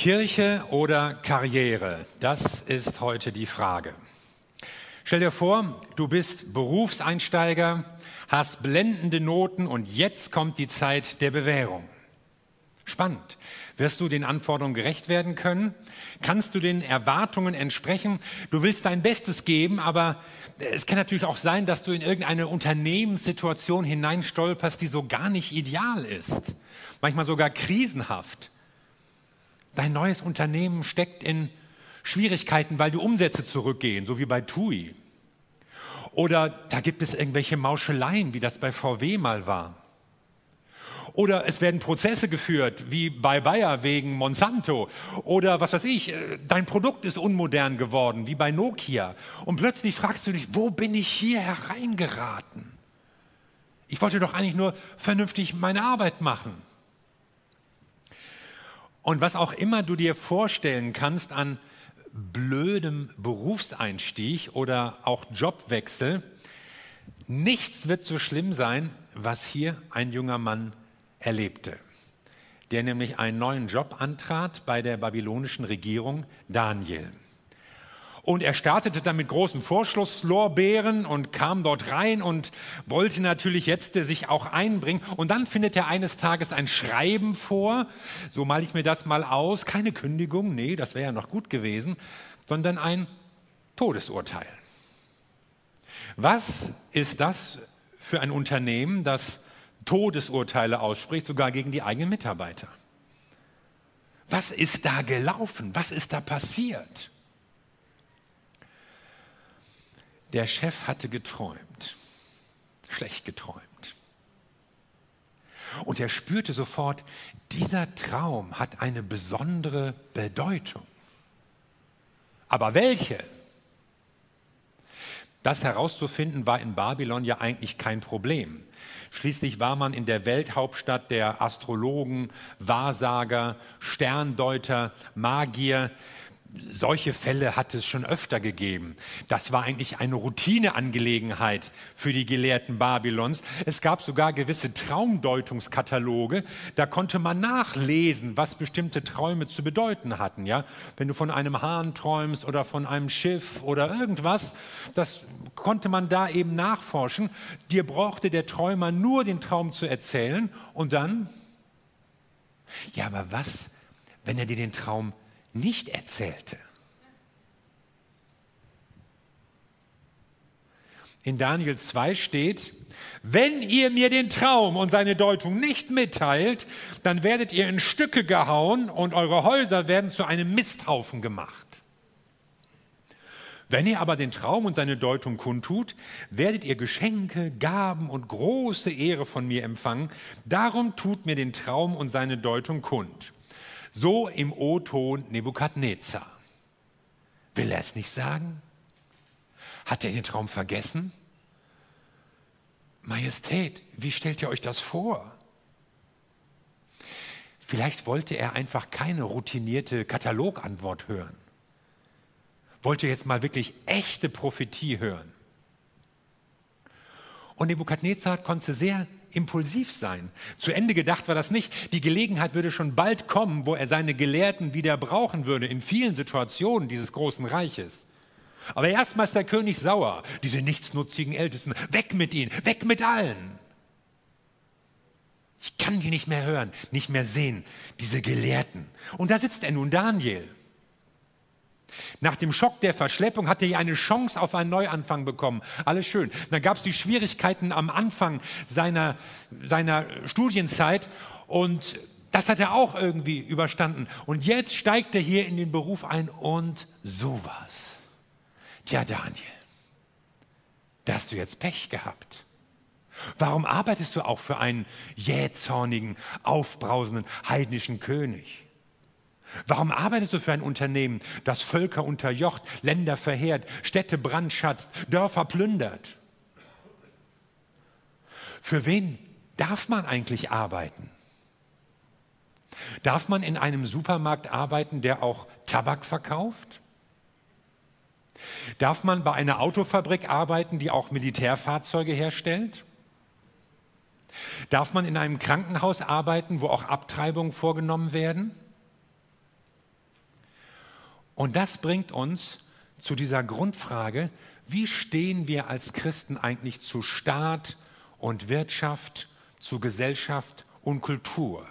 Kirche oder Karriere? Das ist heute die Frage. Stell dir vor, du bist Berufseinsteiger, hast blendende Noten und jetzt kommt die Zeit der Bewährung. Spannend. Wirst du den Anforderungen gerecht werden können? Kannst du den Erwartungen entsprechen? Du willst dein Bestes geben, aber es kann natürlich auch sein, dass du in irgendeine Unternehmenssituation hineinstolperst, die so gar nicht ideal ist. Manchmal sogar krisenhaft. Dein neues Unternehmen steckt in Schwierigkeiten, weil die Umsätze zurückgehen, so wie bei TUI. Oder da gibt es irgendwelche Mauscheleien, wie das bei VW mal war. Oder es werden Prozesse geführt, wie bei Bayer wegen Monsanto. Oder was weiß ich, äh, dein Produkt ist unmodern geworden, wie bei Nokia. Und plötzlich fragst du dich, wo bin ich hier hereingeraten? Ich wollte doch eigentlich nur vernünftig meine Arbeit machen. Und was auch immer du dir vorstellen kannst an blödem Berufseinstieg oder auch Jobwechsel, nichts wird so schlimm sein, was hier ein junger Mann erlebte, der nämlich einen neuen Job antrat bei der babylonischen Regierung Daniel. Und er startete dann mit großen Vorschlusslorbeeren und kam dort rein und wollte natürlich jetzt sich auch einbringen. Und dann findet er eines Tages ein Schreiben vor, so male ich mir das mal aus, keine Kündigung, nee, das wäre ja noch gut gewesen, sondern ein Todesurteil. Was ist das für ein Unternehmen, das Todesurteile ausspricht, sogar gegen die eigenen Mitarbeiter? Was ist da gelaufen? Was ist da passiert? Der Chef hatte geträumt, schlecht geträumt. Und er spürte sofort, dieser Traum hat eine besondere Bedeutung. Aber welche? Das herauszufinden war in Babylon ja eigentlich kein Problem. Schließlich war man in der Welthauptstadt der Astrologen, Wahrsager, Sterndeuter, Magier solche Fälle hat es schon öfter gegeben. Das war eigentlich eine Routineangelegenheit für die Gelehrten Babylons. Es gab sogar gewisse Traumdeutungskataloge. Da konnte man nachlesen, was bestimmte Träume zu bedeuten hatten. Ja, wenn du von einem Hahn träumst oder von einem Schiff oder irgendwas, das konnte man da eben nachforschen. Dir brauchte der Träumer nur den Traum zu erzählen und dann. Ja, aber was, wenn er dir den Traum nicht erzählte. In Daniel 2 steht, wenn ihr mir den Traum und seine Deutung nicht mitteilt, dann werdet ihr in Stücke gehauen und eure Häuser werden zu einem Misthaufen gemacht. Wenn ihr aber den Traum und seine Deutung kundtut, werdet ihr Geschenke, Gaben und große Ehre von mir empfangen. Darum tut mir den Traum und seine Deutung kund. So im O-Ton Nebukadnezar. Will er es nicht sagen? Hat er den Traum vergessen? Majestät, wie stellt ihr euch das vor? Vielleicht wollte er einfach keine routinierte Katalogantwort hören. Wollte jetzt mal wirklich echte Prophetie hören. Und Nebukadnezar konnte sehr impulsiv sein. Zu Ende gedacht war das nicht. Die Gelegenheit würde schon bald kommen, wo er seine Gelehrten wieder brauchen würde in vielen Situationen dieses großen Reiches. Aber erstmal ist der König sauer. Diese nichtsnutzigen Ältesten, weg mit ihnen, weg mit allen. Ich kann die nicht mehr hören, nicht mehr sehen, diese Gelehrten. Und da sitzt er nun, Daniel. Nach dem Schock der Verschleppung hatte er eine Chance auf einen Neuanfang bekommen. Alles schön. Dann gab es die Schwierigkeiten am Anfang seiner, seiner Studienzeit und das hat er auch irgendwie überstanden. Und jetzt steigt er hier in den Beruf ein und sowas. Tja, Daniel, da hast du jetzt Pech gehabt. Warum arbeitest du auch für einen jähzornigen, aufbrausenden, heidnischen König? Warum arbeitest du für ein Unternehmen, das Völker unterjocht, Länder verheert, Städte brandschatzt, Dörfer plündert? Für wen darf man eigentlich arbeiten? Darf man in einem Supermarkt arbeiten, der auch Tabak verkauft? Darf man bei einer Autofabrik arbeiten, die auch Militärfahrzeuge herstellt? Darf man in einem Krankenhaus arbeiten, wo auch Abtreibungen vorgenommen werden? Und das bringt uns zu dieser Grundfrage, wie stehen wir als Christen eigentlich zu Staat und Wirtschaft, zu Gesellschaft und Kultur?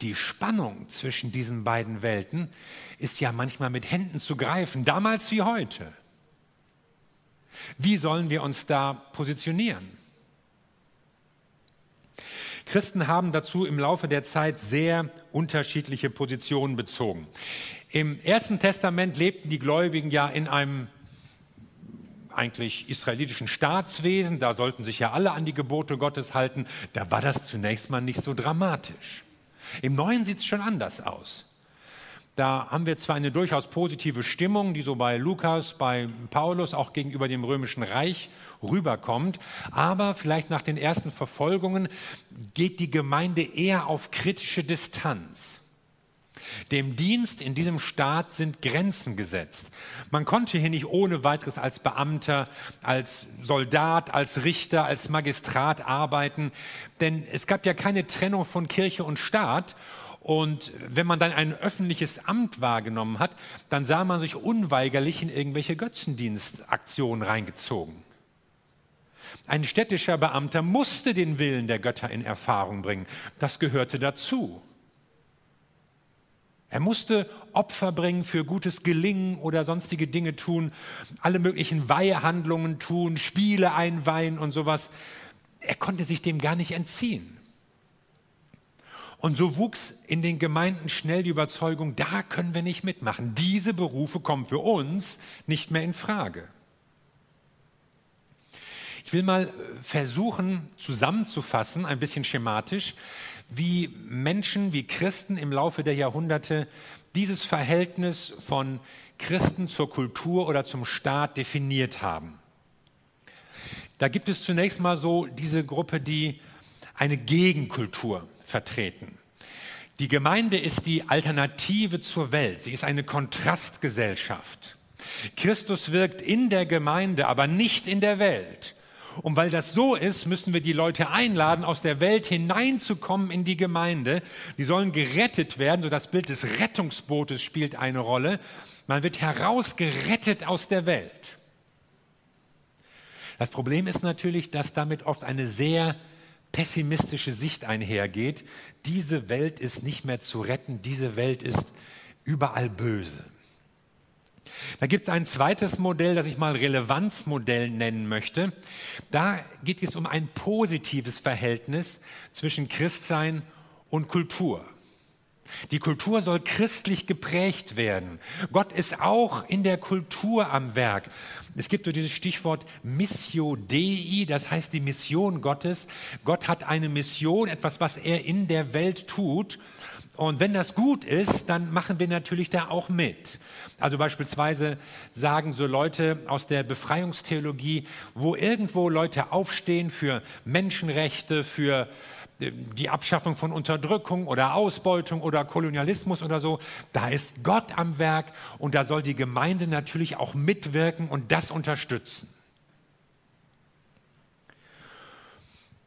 Die Spannung zwischen diesen beiden Welten ist ja manchmal mit Händen zu greifen, damals wie heute. Wie sollen wir uns da positionieren? Christen haben dazu im Laufe der Zeit sehr unterschiedliche Positionen bezogen. Im Ersten Testament lebten die Gläubigen ja in einem eigentlich israelitischen Staatswesen, da sollten sich ja alle an die Gebote Gottes halten, da war das zunächst mal nicht so dramatisch. Im Neuen sieht es schon anders aus. Da haben wir zwar eine durchaus positive Stimmung, die so bei Lukas, bei Paulus auch gegenüber dem römischen Reich rüberkommt, aber vielleicht nach den ersten Verfolgungen geht die Gemeinde eher auf kritische Distanz. Dem Dienst in diesem Staat sind Grenzen gesetzt. Man konnte hier nicht ohne weiteres als Beamter, als Soldat, als Richter, als Magistrat arbeiten, denn es gab ja keine Trennung von Kirche und Staat. Und wenn man dann ein öffentliches Amt wahrgenommen hat, dann sah man sich unweigerlich in irgendwelche Götzendienstaktionen reingezogen. Ein städtischer Beamter musste den Willen der Götter in Erfahrung bringen. Das gehörte dazu. Er musste Opfer bringen für gutes Gelingen oder sonstige Dinge tun, alle möglichen Weihehandlungen tun, Spiele einweihen und sowas. Er konnte sich dem gar nicht entziehen. Und so wuchs in den Gemeinden schnell die Überzeugung, da können wir nicht mitmachen. Diese Berufe kommen für uns nicht mehr in Frage. Ich will mal versuchen zusammenzufassen, ein bisschen schematisch, wie Menschen, wie Christen im Laufe der Jahrhunderte dieses Verhältnis von Christen zur Kultur oder zum Staat definiert haben. Da gibt es zunächst mal so diese Gruppe, die eine Gegenkultur vertreten. Die Gemeinde ist die Alternative zur Welt. Sie ist eine Kontrastgesellschaft. Christus wirkt in der Gemeinde, aber nicht in der Welt. Und weil das so ist, müssen wir die Leute einladen, aus der Welt hineinzukommen in die Gemeinde. Die sollen gerettet werden, so das Bild des Rettungsbootes spielt eine Rolle. Man wird herausgerettet aus der Welt. Das Problem ist natürlich, dass damit oft eine sehr pessimistische Sicht einhergeht. Diese Welt ist nicht mehr zu retten, diese Welt ist überall böse. Da gibt es ein zweites Modell, das ich mal Relevanzmodell nennen möchte. Da geht es um ein positives Verhältnis zwischen Christsein und Kultur. Die Kultur soll christlich geprägt werden. Gott ist auch in der Kultur am Werk. Es gibt so dieses Stichwort Missio Dei, das heißt die Mission Gottes. Gott hat eine Mission, etwas, was er in der Welt tut. Und wenn das gut ist, dann machen wir natürlich da auch mit. Also beispielsweise sagen so Leute aus der Befreiungstheologie, wo irgendwo Leute aufstehen für Menschenrechte, für äh, die Abschaffung von Unterdrückung oder Ausbeutung oder Kolonialismus oder so, da ist Gott am Werk und da soll die Gemeinde natürlich auch mitwirken und das unterstützen.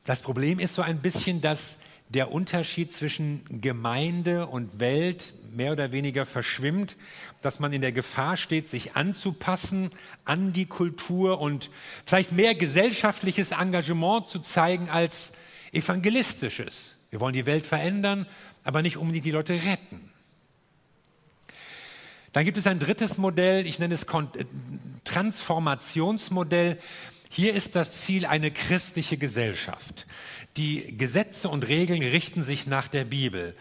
Das Problem ist so ein bisschen, dass der Unterschied zwischen Gemeinde und Welt mehr oder weniger verschwimmt, dass man in der Gefahr steht, sich anzupassen an die Kultur und vielleicht mehr gesellschaftliches Engagement zu zeigen als evangelistisches. Wir wollen die Welt verändern, aber nicht unbedingt die Leute retten. Dann gibt es ein drittes Modell, ich nenne es äh, Transformationsmodell. Hier ist das Ziel eine christliche Gesellschaft. Die Gesetze und Regeln richten sich nach der Bibel.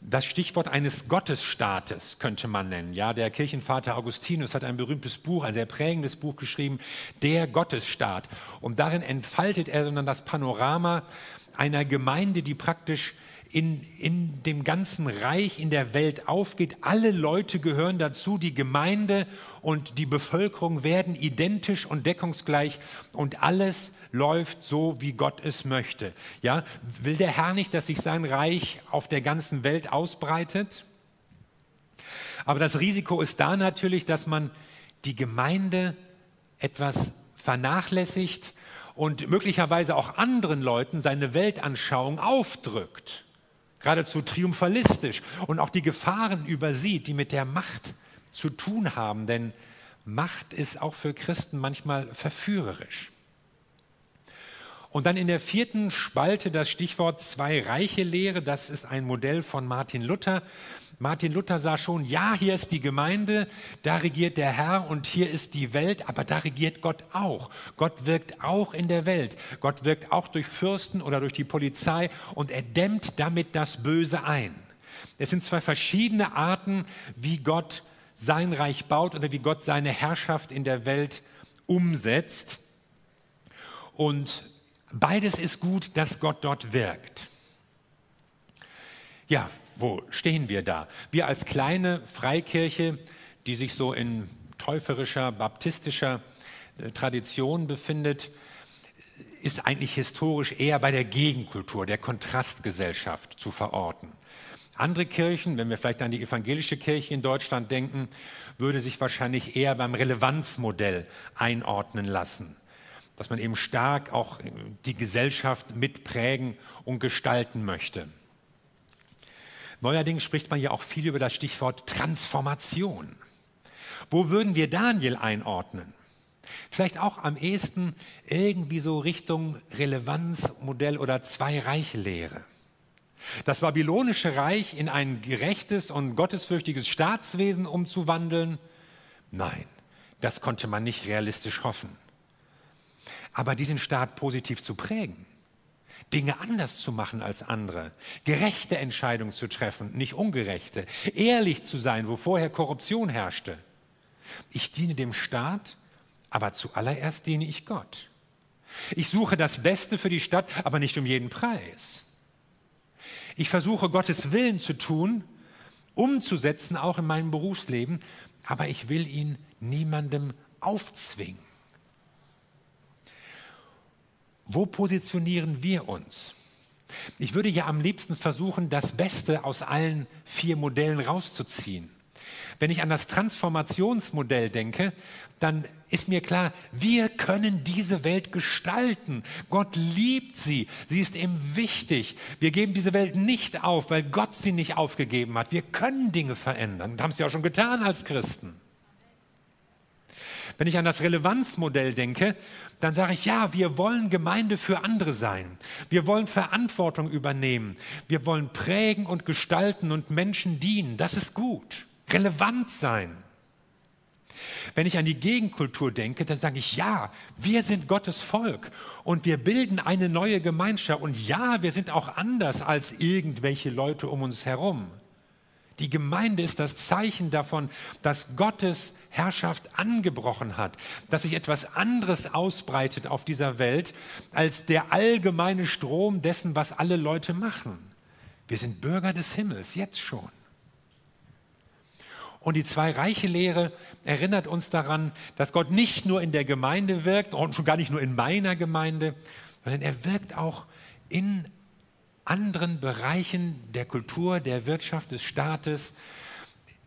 Das Stichwort eines Gottesstaates könnte man nennen. Ja, der Kirchenvater Augustinus hat ein berühmtes Buch, ein sehr prägendes Buch geschrieben, Der Gottesstaat. Und darin entfaltet er sondern das Panorama einer Gemeinde, die praktisch in, in dem ganzen Reich, in der Welt aufgeht. Alle Leute gehören dazu, die Gemeinde und die Bevölkerung werden identisch und deckungsgleich und alles läuft so, wie Gott es möchte. Ja, will der Herr nicht, dass sich sein Reich auf der ganzen Welt ausbreitet? Aber das Risiko ist da natürlich, dass man die Gemeinde etwas vernachlässigt und möglicherweise auch anderen Leuten seine Weltanschauung aufdrückt, geradezu triumphalistisch und auch die Gefahren übersieht, die mit der Macht zu tun haben, denn Macht ist auch für Christen manchmal verführerisch. Und dann in der vierten Spalte das Stichwort Zwei-Reiche-Lehre. Das ist ein Modell von Martin Luther. Martin Luther sah schon, ja, hier ist die Gemeinde, da regiert der Herr und hier ist die Welt, aber da regiert Gott auch. Gott wirkt auch in der Welt. Gott wirkt auch durch Fürsten oder durch die Polizei und er dämmt damit das Böse ein. Es sind zwei verschiedene Arten, wie Gott sein Reich baut oder wie Gott seine Herrschaft in der Welt umsetzt. Und Beides ist gut, dass Gott dort wirkt. Ja, wo stehen wir da? Wir als kleine Freikirche, die sich so in täuferischer, baptistischer äh, Tradition befindet, ist eigentlich historisch eher bei der Gegenkultur, der Kontrastgesellschaft zu verorten. Andere Kirchen, wenn wir vielleicht an die evangelische Kirche in Deutschland denken, würde sich wahrscheinlich eher beim Relevanzmodell einordnen lassen dass man eben stark auch die Gesellschaft mitprägen und gestalten möchte. Neuerdings spricht man ja auch viel über das Stichwort Transformation. Wo würden wir Daniel einordnen? Vielleicht auch am ehesten irgendwie so Richtung Relevanzmodell oder Zwei-Reiche-Lehre. Das babylonische Reich in ein gerechtes und gottesfürchtiges Staatswesen umzuwandeln? Nein, das konnte man nicht realistisch hoffen aber diesen Staat positiv zu prägen, Dinge anders zu machen als andere, gerechte Entscheidungen zu treffen, nicht ungerechte, ehrlich zu sein, wo vorher Korruption herrschte. Ich diene dem Staat, aber zuallererst diene ich Gott. Ich suche das Beste für die Stadt, aber nicht um jeden Preis. Ich versuche Gottes Willen zu tun, umzusetzen, auch in meinem Berufsleben, aber ich will ihn niemandem aufzwingen. Wo positionieren wir uns? Ich würde ja am liebsten versuchen, das Beste aus allen vier Modellen rauszuziehen. Wenn ich an das Transformationsmodell denke, dann ist mir klar, wir können diese Welt gestalten. Gott liebt sie. Sie ist ihm wichtig. Wir geben diese Welt nicht auf, weil Gott sie nicht aufgegeben hat. Wir können Dinge verändern. Das haben sie auch schon getan als Christen. Wenn ich an das Relevanzmodell denke, dann sage ich, ja, wir wollen Gemeinde für andere sein. Wir wollen Verantwortung übernehmen. Wir wollen prägen und gestalten und Menschen dienen. Das ist gut. Relevant sein. Wenn ich an die Gegenkultur denke, dann sage ich, ja, wir sind Gottes Volk und wir bilden eine neue Gemeinschaft. Und ja, wir sind auch anders als irgendwelche Leute um uns herum. Die Gemeinde ist das Zeichen davon, dass Gottes Herrschaft angebrochen hat, dass sich etwas anderes ausbreitet auf dieser Welt als der allgemeine Strom dessen, was alle Leute machen. Wir sind Bürger des Himmels, jetzt schon. Und die Zwei-Reiche-Lehre erinnert uns daran, dass Gott nicht nur in der Gemeinde wirkt und schon gar nicht nur in meiner Gemeinde, sondern er wirkt auch in anderen Bereichen der Kultur, der Wirtschaft, des Staates.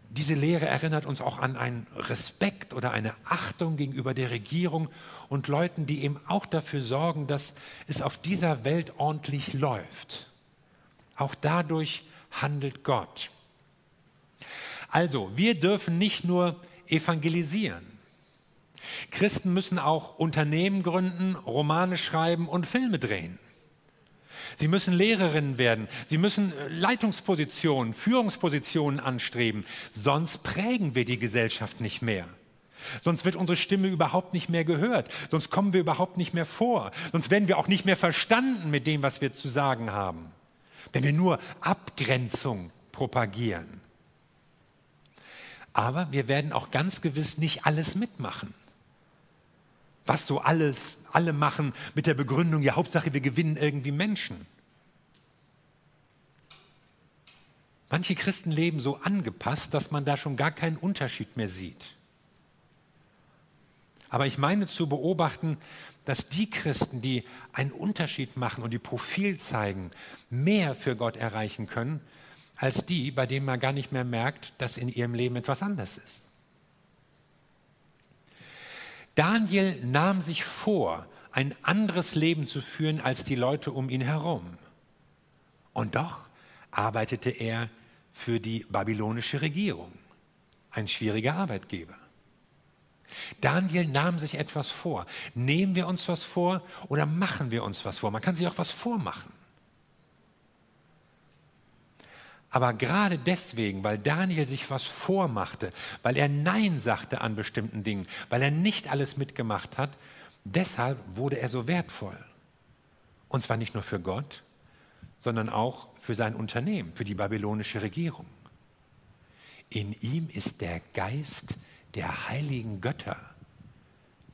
Diese Lehre erinnert uns auch an einen Respekt oder eine Achtung gegenüber der Regierung und Leuten, die eben auch dafür sorgen, dass es auf dieser Welt ordentlich läuft. Auch dadurch handelt Gott. Also, wir dürfen nicht nur evangelisieren. Christen müssen auch Unternehmen gründen, Romane schreiben und Filme drehen. Sie müssen Lehrerinnen werden. Sie müssen äh, Leitungspositionen, Führungspositionen anstreben. Sonst prägen wir die Gesellschaft nicht mehr. Sonst wird unsere Stimme überhaupt nicht mehr gehört. Sonst kommen wir überhaupt nicht mehr vor. Sonst werden wir auch nicht mehr verstanden mit dem, was wir zu sagen haben. Wenn wir nur Abgrenzung propagieren. Aber wir werden auch ganz gewiss nicht alles mitmachen was so alles, alle machen mit der Begründung, ja Hauptsache wir gewinnen irgendwie Menschen. Manche Christen leben so angepasst, dass man da schon gar keinen Unterschied mehr sieht. Aber ich meine zu beobachten, dass die Christen, die einen Unterschied machen und die Profil zeigen, mehr für Gott erreichen können, als die, bei denen man gar nicht mehr merkt, dass in ihrem Leben etwas anders ist. Daniel nahm sich vor, ein anderes Leben zu führen als die Leute um ihn herum. Und doch arbeitete er für die babylonische Regierung. ein schwieriger Arbeitgeber. Daniel nahm sich etwas vor. Nehmen wir uns was vor oder machen wir uns was vor? Man kann sich auch was vormachen. Aber gerade deswegen, weil Daniel sich was vormachte, weil er Nein sagte an bestimmten Dingen, weil er nicht alles mitgemacht hat, deshalb wurde er so wertvoll. Und zwar nicht nur für Gott, sondern auch für sein Unternehmen, für die babylonische Regierung. In ihm ist der Geist der heiligen Götter,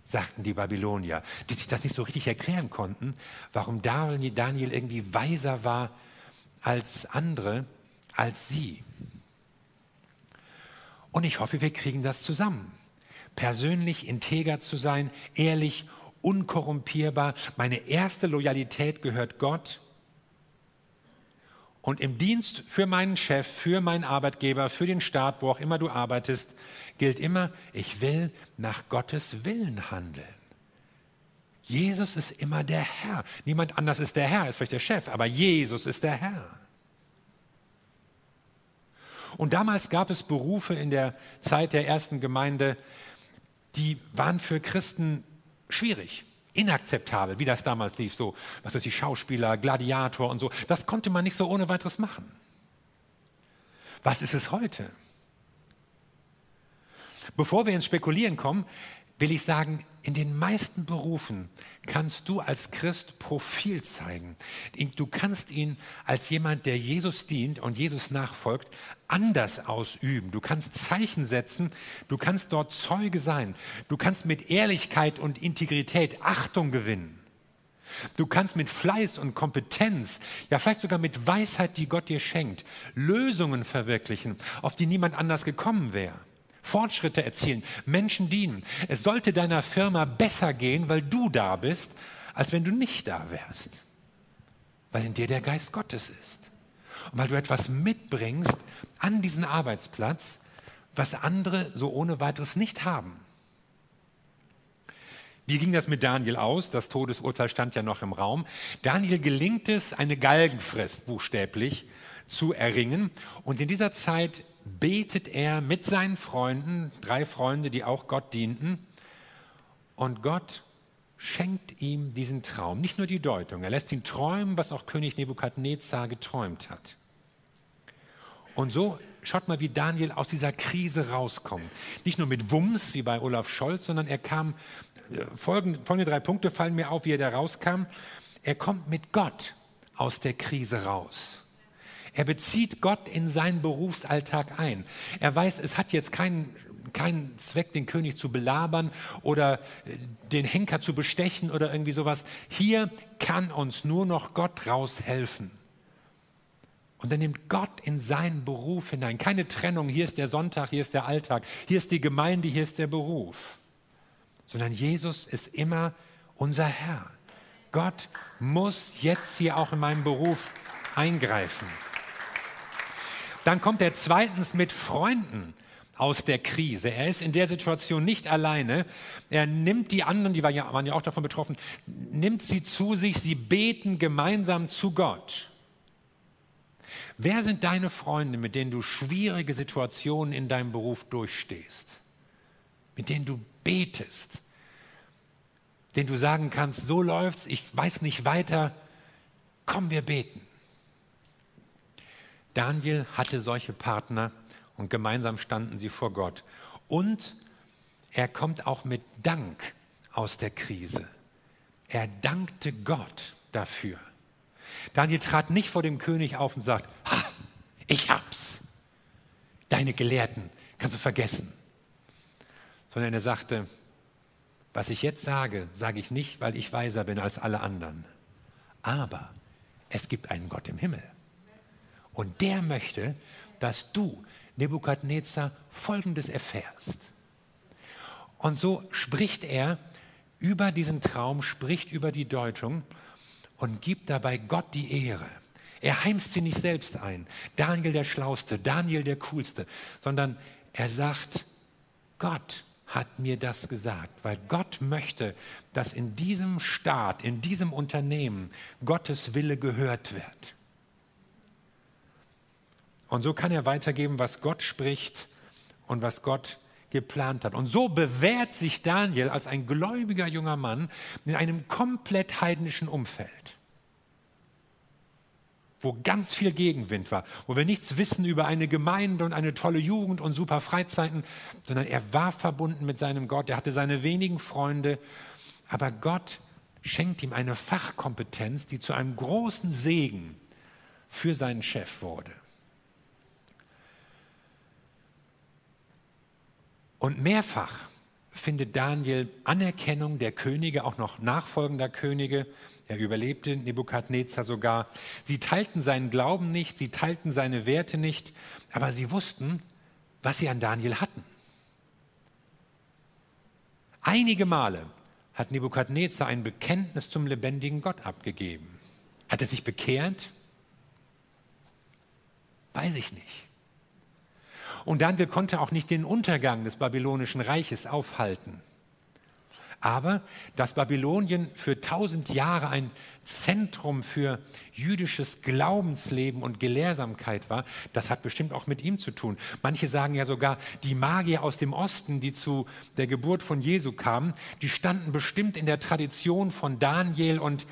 sagten die Babylonier, die sich das nicht so richtig erklären konnten, warum Daniel irgendwie weiser war als andere, als sie. Und ich hoffe, wir kriegen das zusammen. Persönlich integer zu sein, ehrlich, unkorrumpierbar. Meine erste Loyalität gehört Gott und im Dienst für meinen Chef, für meinen Arbeitgeber, für den Staat, wo auch immer du arbeitest, gilt immer, ich will nach Gottes Willen handeln. Jesus ist immer der Herr. Niemand anders ist der Herr, ist vielleicht der Chef, aber Jesus ist der Herr. Und damals gab es Berufe in der Zeit der ersten Gemeinde, die waren für Christen schwierig inakzeptabel, wie das damals lief, so, was ist die Schauspieler, Gladiator und so. Das konnte man nicht so ohne weiteres machen. Was ist es heute? Bevor wir ins Spekulieren kommen, will ich sagen, in den meisten Berufen kannst du als Christ Profil zeigen. Du kannst ihn als jemand, der Jesus dient und Jesus nachfolgt, anders ausüben. Du kannst Zeichen setzen, du kannst dort Zeuge sein. Du kannst mit Ehrlichkeit und Integrität Achtung gewinnen. Du kannst mit Fleiß und Kompetenz, ja vielleicht sogar mit Weisheit, die Gott dir schenkt, Lösungen verwirklichen, auf die niemand anders gekommen wäre. Fortschritte erzielen, Menschen dienen. Es sollte deiner Firma besser gehen, weil du da bist, als wenn du nicht da wärst. Weil in dir der Geist Gottes ist. Und weil du etwas mitbringst an diesen Arbeitsplatz, was andere so ohne weiteres nicht haben. Wie ging das mit Daniel aus? Das Todesurteil stand ja noch im Raum. Daniel gelingt es, eine Galgenfrist buchstäblich zu erringen. Und in dieser Zeit betet er mit seinen Freunden, drei Freunde, die auch Gott dienten. Und Gott schenkt ihm diesen Traum, nicht nur die Deutung. Er lässt ihn träumen, was auch König Nebukadnezar geträumt hat. Und so schaut mal, wie Daniel aus dieser Krise rauskommt. Nicht nur mit Wumms wie bei Olaf Scholz, sondern er kam, äh, folgende, folgende drei Punkte fallen mir auf, wie er da rauskam. Er kommt mit Gott aus der Krise raus. Er bezieht Gott in seinen Berufsalltag ein. Er weiß, es hat jetzt keinen keinen Zweck, den König zu belabern oder äh, den Henker zu bestechen oder irgendwie sowas. Hier kann uns nur noch Gott raushelfen. Und dann nimmt Gott in seinen Beruf hinein. Keine Trennung, hier ist der Sonntag, hier ist der Alltag, hier ist die Gemeinde, hier ist der Beruf. Sondern Jesus ist immer unser Herr. Gott muss jetzt hier auch in meinem Beruf eingreifen. Dann kommt er zweitens mit Freunden aus der Krise. Er ist in der Situation nicht alleine. Er nimmt die anderen, die waren ja, waren ja auch davon betroffen, nimmt sie zu sich, sie beten gemeinsam zu Gott. Wer sind deine Freunde, mit denen du schwierige Situationen in deinem Beruf durchstehst? Mit denen du betest? Denen du sagen kannst, so läuft's, ich weiß nicht weiter, komm, wir beten. Daniel hatte solche Partner und gemeinsam standen sie vor Gott. Und er kommt auch mit Dank aus der Krise. Er dankte Gott dafür. Daniel trat nicht vor dem König auf und sagt, ha, ich hab's. Deine Gelehrten kannst du vergessen. Sondern er sagte, was ich jetzt sage, sage ich nicht, weil ich weiser bin als alle anderen. Aber es gibt einen Gott im Himmel. Und der möchte, dass du, Nebukadnezar, Folgendes erfährst. Und so spricht er über diesen Traum, spricht über die Deutung und gibt dabei Gott die Ehre. Er heimst sie nicht selbst ein, Daniel der Schlauste, Daniel der Coolste, sondern er sagt, Gott hat mir das gesagt, weil Gott möchte, dass in diesem Staat, in diesem Unternehmen Gottes Wille gehört wird. Und so kann er weitergeben, was Gott spricht und was Gott geplant hat. Und so bewährt sich Daniel als ein gläubiger junger Mann in einem komplett heidnischen Umfeld, wo ganz viel Gegenwind war, wo wir nichts wissen über eine Gemeinde und eine tolle Jugend und super Freizeiten, sondern er war verbunden mit seinem Gott, er hatte seine wenigen Freunde, aber Gott schenkt ihm eine Fachkompetenz, die zu einem großen Segen für seinen Chef wurde. Und mehrfach findet Daniel Anerkennung der Könige, auch noch nachfolgender Könige. Er überlebte Nebukadnezar sogar. Sie teilten seinen Glauben nicht, sie teilten seine Werte nicht, aber sie wussten, was sie an Daniel hatten. Einige Male hat Nebukadnezar ein Bekenntnis zum lebendigen Gott abgegeben. Hat er sich bekehrt? Weiß ich nicht. Und Daniel konnte auch nicht den Untergang des babylonischen Reiches aufhalten. Aber dass Babylonien für tausend Jahre ein Zentrum für jüdisches Glaubensleben und Gelehrsamkeit war, das hat bestimmt auch mit ihm zu tun. Manche sagen ja sogar, die Magier aus dem Osten, die zu der Geburt von Jesu kamen, die standen bestimmt in der Tradition von Daniel und,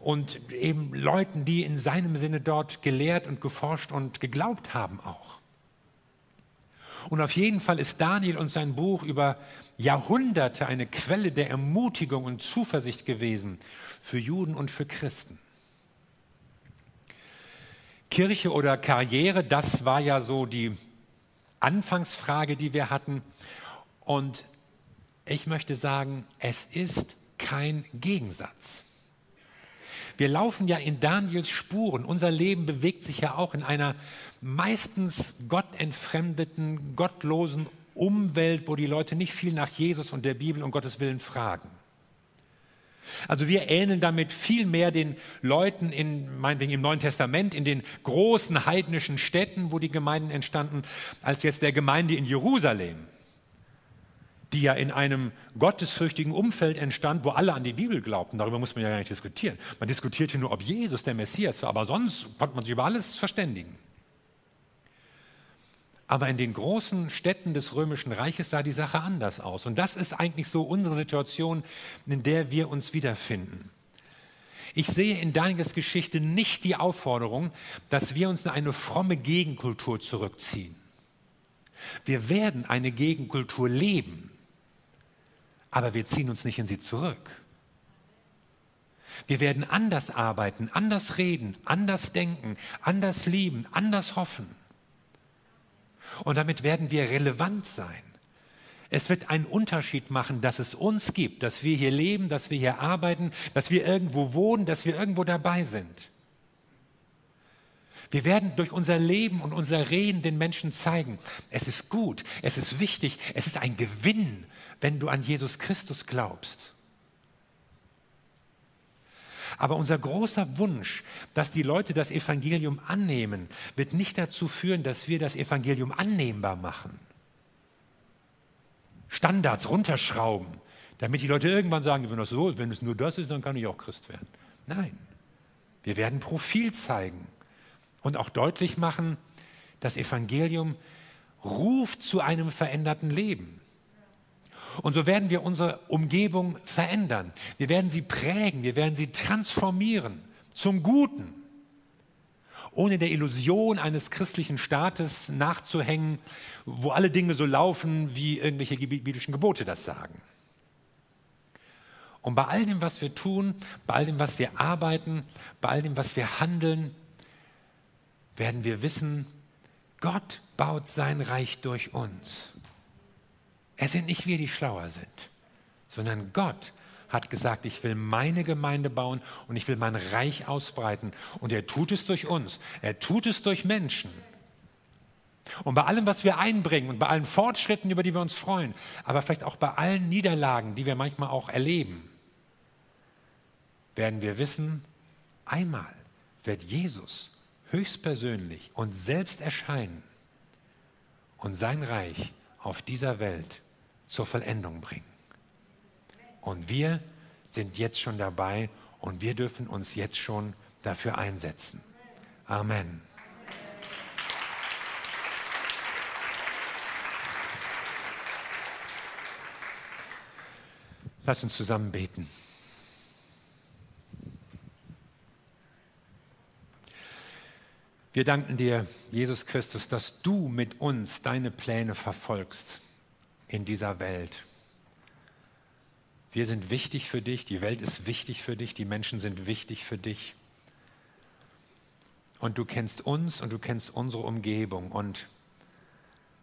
und eben Leuten, die in seinem Sinne dort gelehrt und geforscht und geglaubt haben auch. Und auf jeden Fall ist Daniel und sein Buch über Jahrhunderte eine Quelle der Ermutigung und Zuversicht gewesen für Juden und für Christen. Kirche oder Karriere, das war ja so die Anfangsfrage, die wir hatten. Und ich möchte sagen, es ist kein Gegensatz. Wir laufen ja in Daniels Spuren. Unser Leben bewegt sich ja auch in einer meistens gottentfremdeten, gottlosen Umwelt, wo die Leute nicht viel nach Jesus und der Bibel und Gottes Willen fragen. Also wir ähneln damit viel mehr den Leuten in, meinetwegen im Neuen Testament, in den großen heidnischen Städten, wo die Gemeinden entstanden, als jetzt der Gemeinde in Jerusalem, die ja in einem gottesfürchtigen Umfeld entstand, wo alle an die Bibel glaubten. Darüber muss man ja gar nicht diskutieren. Man diskutierte nur, ob Jesus der Messias war, aber sonst konnte man sich über alles verständigen. Aber in den großen Städten des Römischen Reiches sah die Sache anders aus. Und das ist eigentlich so unsere Situation, in der wir uns wiederfinden. Ich sehe in Daniels Geschichte nicht die Aufforderung, dass wir uns in eine fromme Gegenkultur zurückziehen. Wir werden eine Gegenkultur leben, aber wir ziehen uns nicht in sie zurück. Wir werden anders arbeiten, anders reden, anders denken, anders lieben, anders hoffen. Und damit werden wir relevant sein. Es wird einen Unterschied machen, dass es uns gibt, dass wir hier leben, dass wir hier arbeiten, dass wir irgendwo wohnen, dass wir irgendwo dabei sind. Wir werden durch unser Leben und unser Reden den Menschen zeigen, es ist gut, es ist wichtig, es ist ein Gewinn, wenn du an Jesus Christus glaubst. Aber unser großer Wunsch, dass die Leute das Evangelium annehmen, wird nicht dazu führen, dass wir das Evangelium annehmbar machen. Standards runterschrauben, damit die Leute irgendwann sagen, wenn das so wenn es nur das ist, dann kann ich auch Christ werden. Nein, wir werden Profil zeigen und auch deutlich machen, das Evangelium ruft zu einem veränderten Leben. Und so werden wir unsere Umgebung verändern. Wir werden sie prägen, wir werden sie transformieren zum Guten, ohne der Illusion eines christlichen Staates nachzuhängen, wo alle Dinge so laufen, wie irgendwelche biblischen Gebote das sagen. Und bei all dem, was wir tun, bei all dem, was wir arbeiten, bei all dem, was wir handeln, werden wir wissen, Gott baut sein Reich durch uns. Es sind nicht wir, die schlauer sind, sondern Gott hat gesagt, ich will meine Gemeinde bauen und ich will mein Reich ausbreiten. Und er tut es durch uns. Er tut es durch Menschen. Und bei allem, was wir einbringen und bei allen Fortschritten, über die wir uns freuen, aber vielleicht auch bei allen Niederlagen, die wir manchmal auch erleben, werden wir wissen, einmal wird Jesus höchstpersönlich und selbst erscheinen und sein Reich auf dieser Welt zur Vollendung bringen. Und wir sind jetzt schon dabei und wir dürfen uns jetzt schon dafür einsetzen. Amen. Lass uns zusammen beten. Wir danken dir, Jesus Christus, dass du mit uns deine Pläne verfolgst in dieser Welt. Wir sind wichtig für dich, die Welt ist wichtig für dich, die Menschen sind wichtig für dich. Und du kennst uns und du kennst unsere Umgebung. Und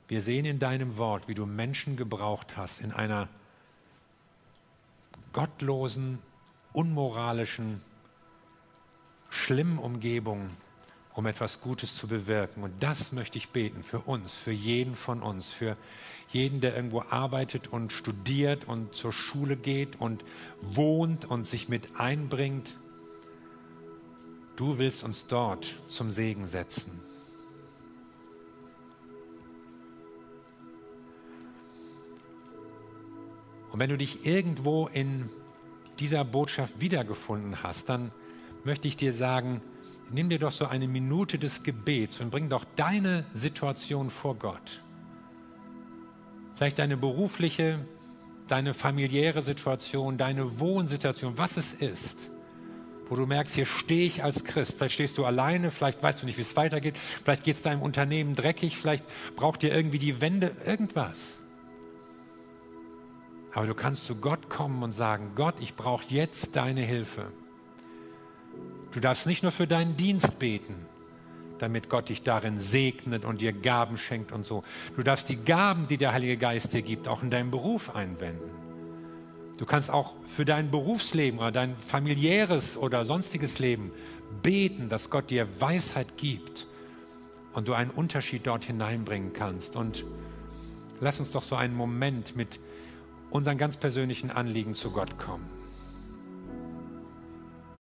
wir sehen in deinem Wort, wie du Menschen gebraucht hast in einer gottlosen, unmoralischen, schlimmen Umgebung, um etwas Gutes zu bewirken. Und das möchte ich beten für uns, für jeden von uns, für jeden, der irgendwo arbeitet und studiert und zur Schule geht und wohnt und sich mit einbringt. Du willst uns dort zum Segen setzen. Und wenn du dich irgendwo in dieser Botschaft wiedergefunden hast, dann möchte ich dir sagen, nimm dir doch so eine Minute des Gebets und bring doch deine Situation vor Gott. Vielleicht deine berufliche, deine familiäre Situation, deine Wohnsituation, was es ist, wo du merkst, hier stehe ich als Christ. Vielleicht stehst du alleine, vielleicht weißt du nicht, wie es weitergeht, vielleicht geht es deinem Unternehmen dreckig, vielleicht braucht dir irgendwie die Wände, irgendwas. Aber du kannst zu Gott kommen und sagen, Gott, ich brauche jetzt deine Hilfe. Du darfst nicht nur für deinen Dienst beten, damit Gott dich darin segnet und dir Gaben schenkt und so. Du darfst die Gaben, die der Heilige Geist dir gibt, auch in deinem Beruf einwenden. Du kannst auch für dein Berufsleben oder dein familiäres oder sonstiges Leben beten, dass Gott dir Weisheit gibt und du einen Unterschied dort hineinbringen kannst. Und lass uns doch so einen Moment mit unseren ganz persönlichen Anliegen zu Gott kommen.